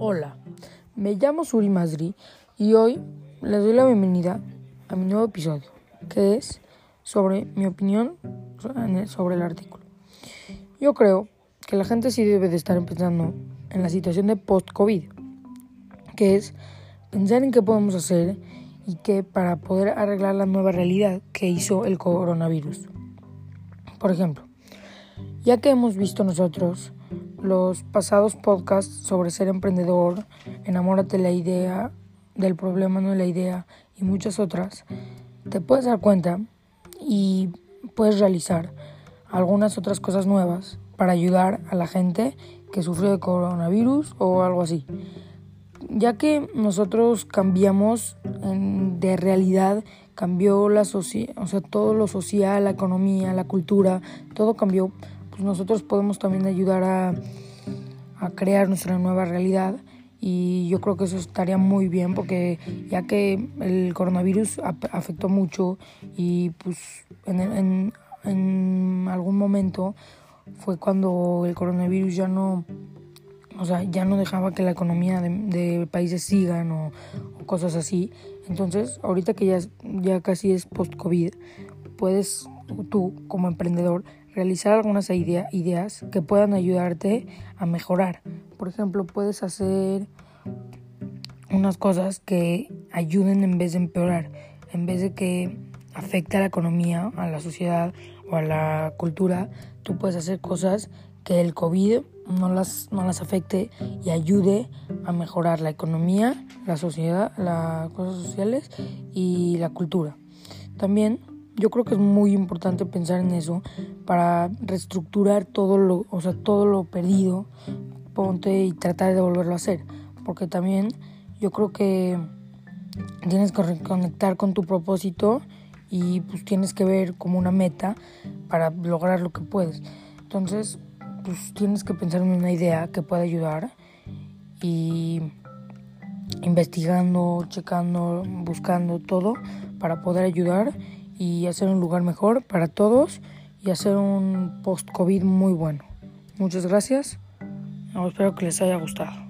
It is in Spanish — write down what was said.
Hola, me llamo Suri Masri y hoy les doy la bienvenida a mi nuevo episodio, que es sobre mi opinión sobre el artículo. Yo creo que la gente sí debe de estar pensando en la situación de post-COVID, que es pensar en qué podemos hacer y qué para poder arreglar la nueva realidad que hizo el coronavirus. Por ejemplo, ya que hemos visto nosotros los pasados podcasts sobre ser emprendedor, enamórate de la idea, del problema no de la idea y muchas otras, te puedes dar cuenta y puedes realizar algunas otras cosas nuevas para ayudar a la gente que sufrió de coronavirus o algo así. Ya que nosotros cambiamos de realidad, cambió la o sea, todo lo social, la economía, la cultura, todo cambió pues nosotros podemos también ayudar a, crear nuestra nueva realidad y yo creo que eso estaría muy bien porque ya que el coronavirus afectó mucho y pues en, en, en, algún momento fue cuando el coronavirus ya no o sea ya no dejaba que la economía de, países sigan o, cosas así. Entonces ahorita que ya, ya casi es post covid puedes tú como emprendedor realizar algunas ideas que puedan ayudarte a mejorar. Por ejemplo, puedes hacer unas cosas que ayuden en vez de empeorar, en vez de que afecte a la economía, a la sociedad o a la cultura, tú puedes hacer cosas que el COVID no las, no las afecte y ayude a mejorar la economía, la sociedad, las cosas sociales y la cultura. También yo creo que es muy importante pensar en eso para reestructurar todo lo, o sea, todo lo perdido, ponte y tratar de volverlo a hacer, porque también yo creo que tienes que reconectar con tu propósito y pues tienes que ver como una meta para lograr lo que puedes. Entonces, pues tienes que pensar en una idea que pueda ayudar y investigando, checando, buscando todo para poder ayudar y hacer un lugar mejor para todos y hacer un post-COVID muy bueno. Muchas gracias. Espero que les haya gustado.